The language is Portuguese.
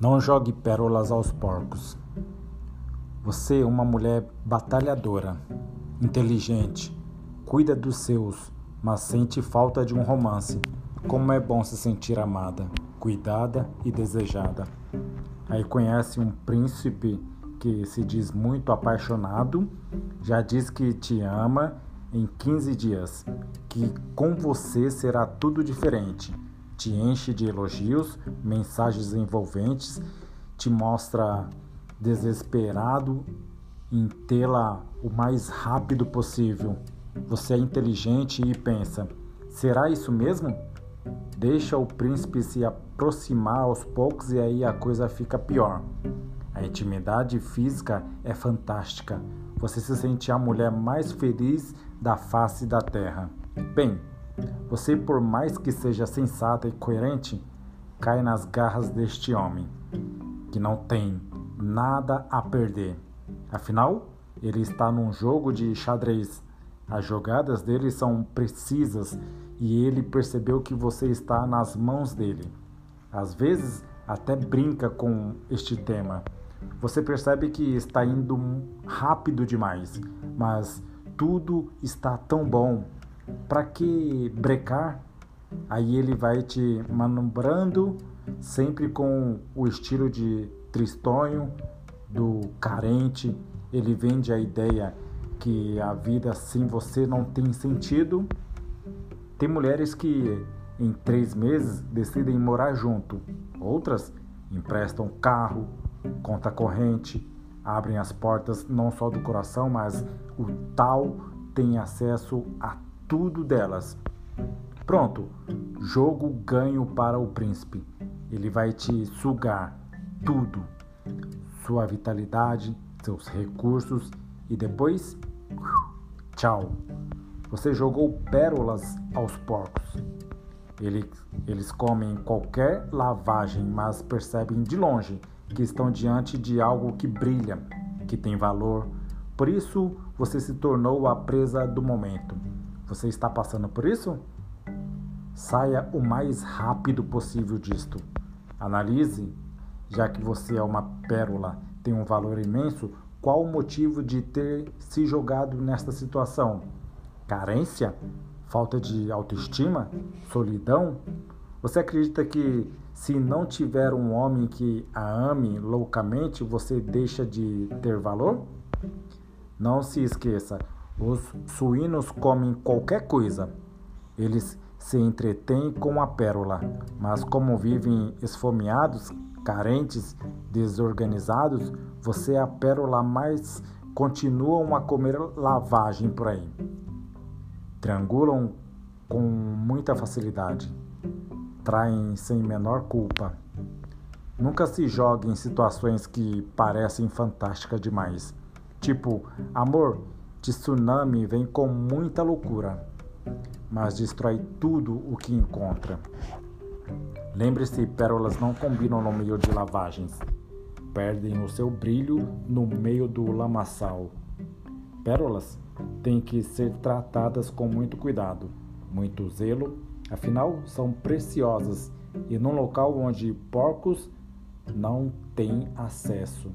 Não jogue pérolas aos porcos. Você é uma mulher batalhadora, inteligente, cuida dos seus, mas sente falta de um romance. Como é bom se sentir amada, cuidada e desejada. Aí conhece um príncipe que se diz muito apaixonado, já diz que te ama em 15 dias, que com você será tudo diferente te enche de elogios, mensagens envolventes, te mostra desesperado em tê-la o mais rápido possível. Você é inteligente e pensa: será isso mesmo? Deixa o príncipe se aproximar aos poucos e aí a coisa fica pior. A intimidade física é fantástica. Você se sente a mulher mais feliz da face da terra. Bem, você, por mais que seja sensata e coerente, cai nas garras deste homem, que não tem nada a perder. Afinal, ele está num jogo de xadrez. As jogadas dele são precisas e ele percebeu que você está nas mãos dele. Às vezes, até brinca com este tema. Você percebe que está indo rápido demais, mas tudo está tão bom para que brecar? Aí ele vai te manobrando sempre com o estilo de tristonho, do carente. Ele vende a ideia que a vida sem você não tem sentido. Tem mulheres que em três meses decidem morar junto. Outras emprestam carro, conta corrente, abrem as portas não só do coração, mas o tal tem acesso a tudo delas. Pronto, jogo ganho para o príncipe. Ele vai te sugar tudo, sua vitalidade, seus recursos e depois, tchau. Você jogou pérolas aos porcos. Eles, eles comem qualquer lavagem, mas percebem de longe que estão diante de algo que brilha, que tem valor. Por isso, você se tornou a presa do momento. Você está passando por isso? Saia o mais rápido possível disto. Analise, já que você é uma pérola, tem um valor imenso, qual o motivo de ter se jogado nesta situação? Carência? Falta de autoestima? Solidão? Você acredita que se não tiver um homem que a ame loucamente, você deixa de ter valor? Não se esqueça, os suínos comem qualquer coisa. Eles se entretêm com a pérola, mas como vivem esfomeados, carentes, desorganizados, você é a pérola mais continuam a comer lavagem por aí. Triangulam com muita facilidade. Traem sem menor culpa. Nunca se jogue em situações que parecem fantásticas demais. Tipo, amor, Tsunami vem com muita loucura, mas destrói tudo o que encontra. Lembre-se, pérolas não combinam no meio de lavagens. Perdem o seu brilho no meio do lamaçal. Pérolas têm que ser tratadas com muito cuidado, muito zelo, afinal são preciosas e num local onde porcos não têm acesso.